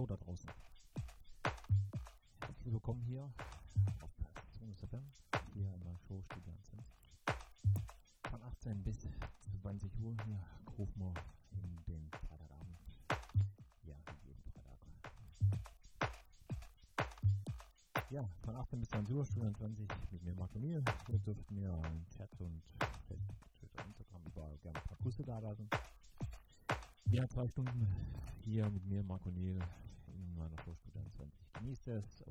Hallo da draußen. Herzlich willkommen hier auf Sonus FM, hier in der Show Studio 20. Von 18 bis 20 Uhr hier rufen wir in den Freitagabend. Ja, jeden Freitag. Ja, von 18 bis 20 Uhr, Studio 20 mit mir Marco Niel. Ihr dürft mir im Chat und Twitter, Instagram überall gerne ein paar Grüße da lassen. Ja, zwei Stunden hier mit mir, Marco Vorstudio 20. Genießt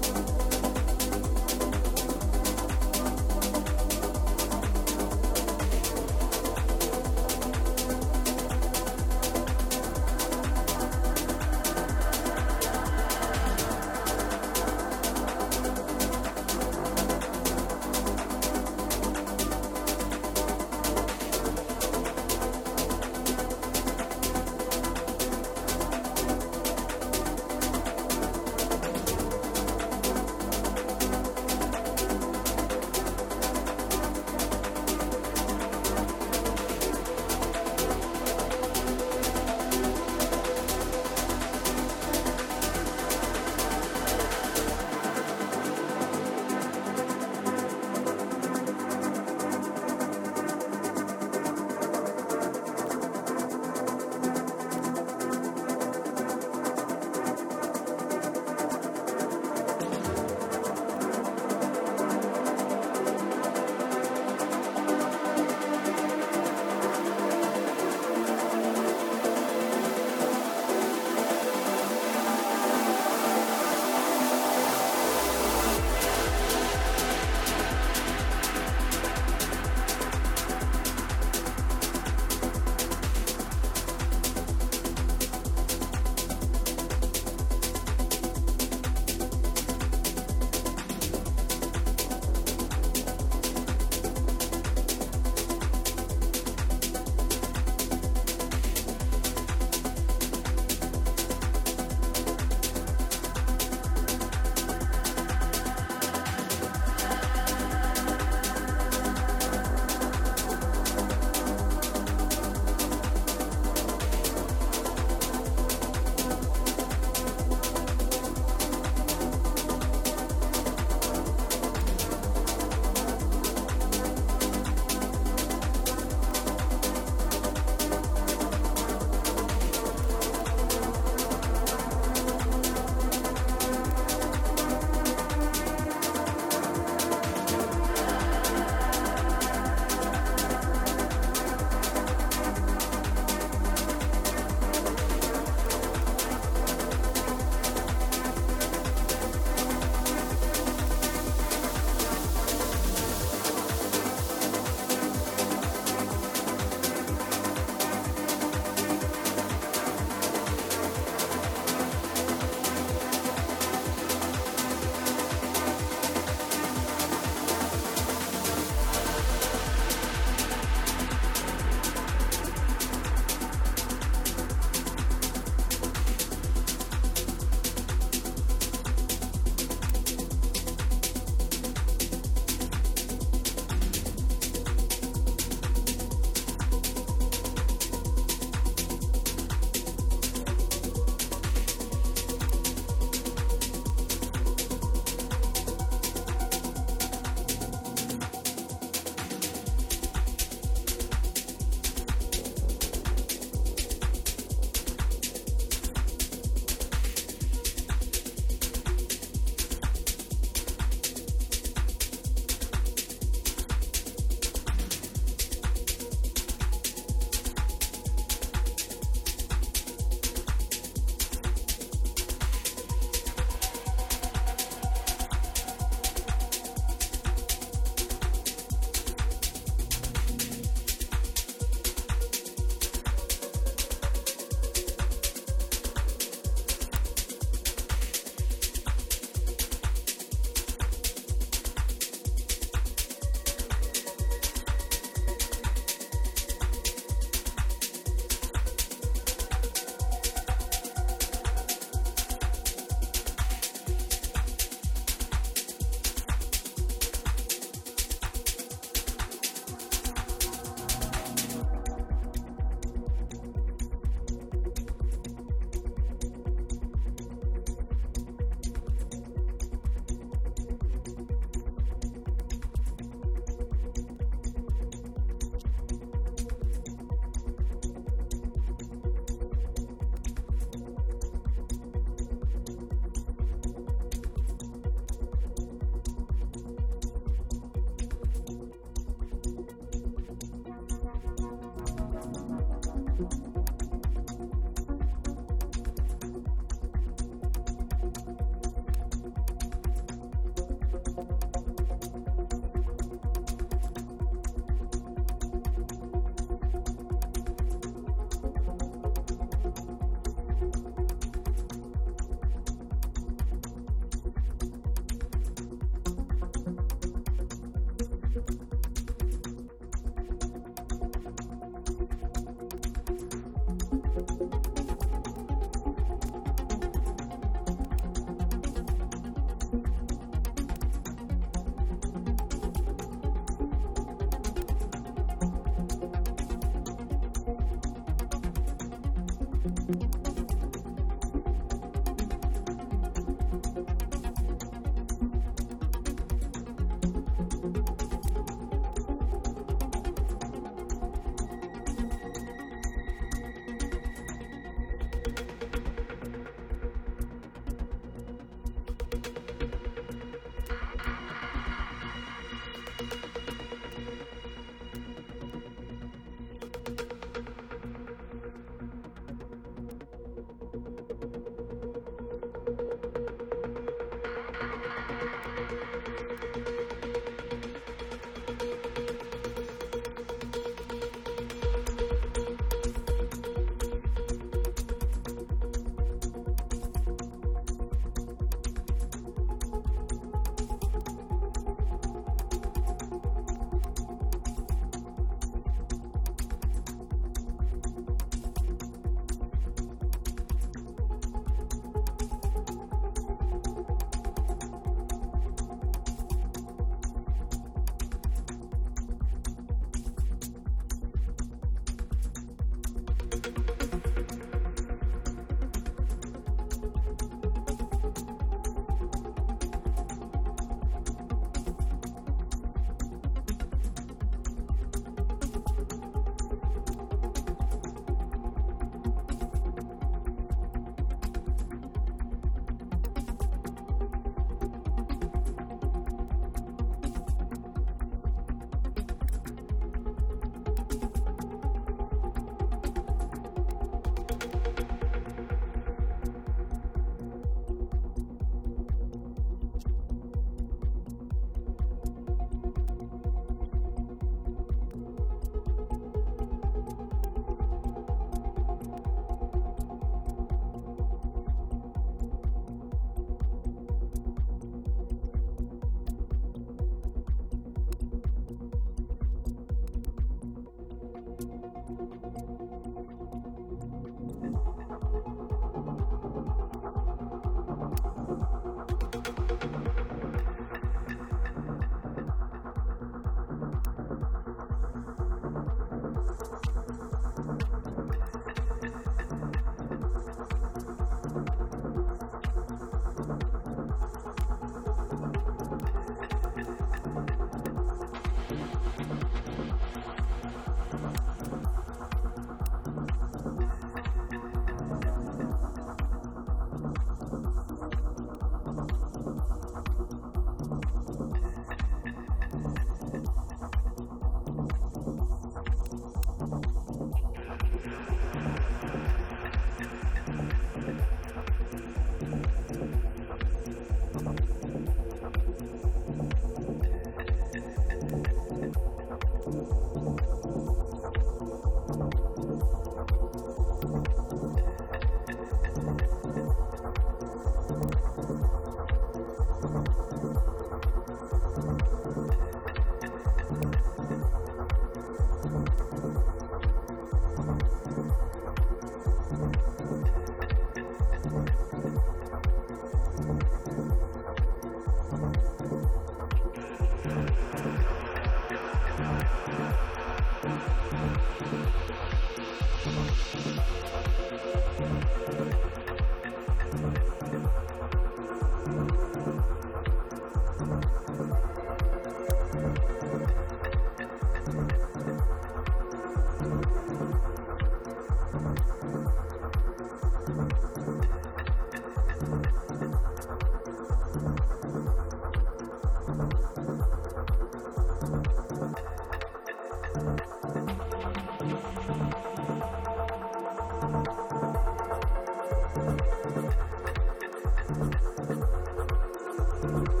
Thank you.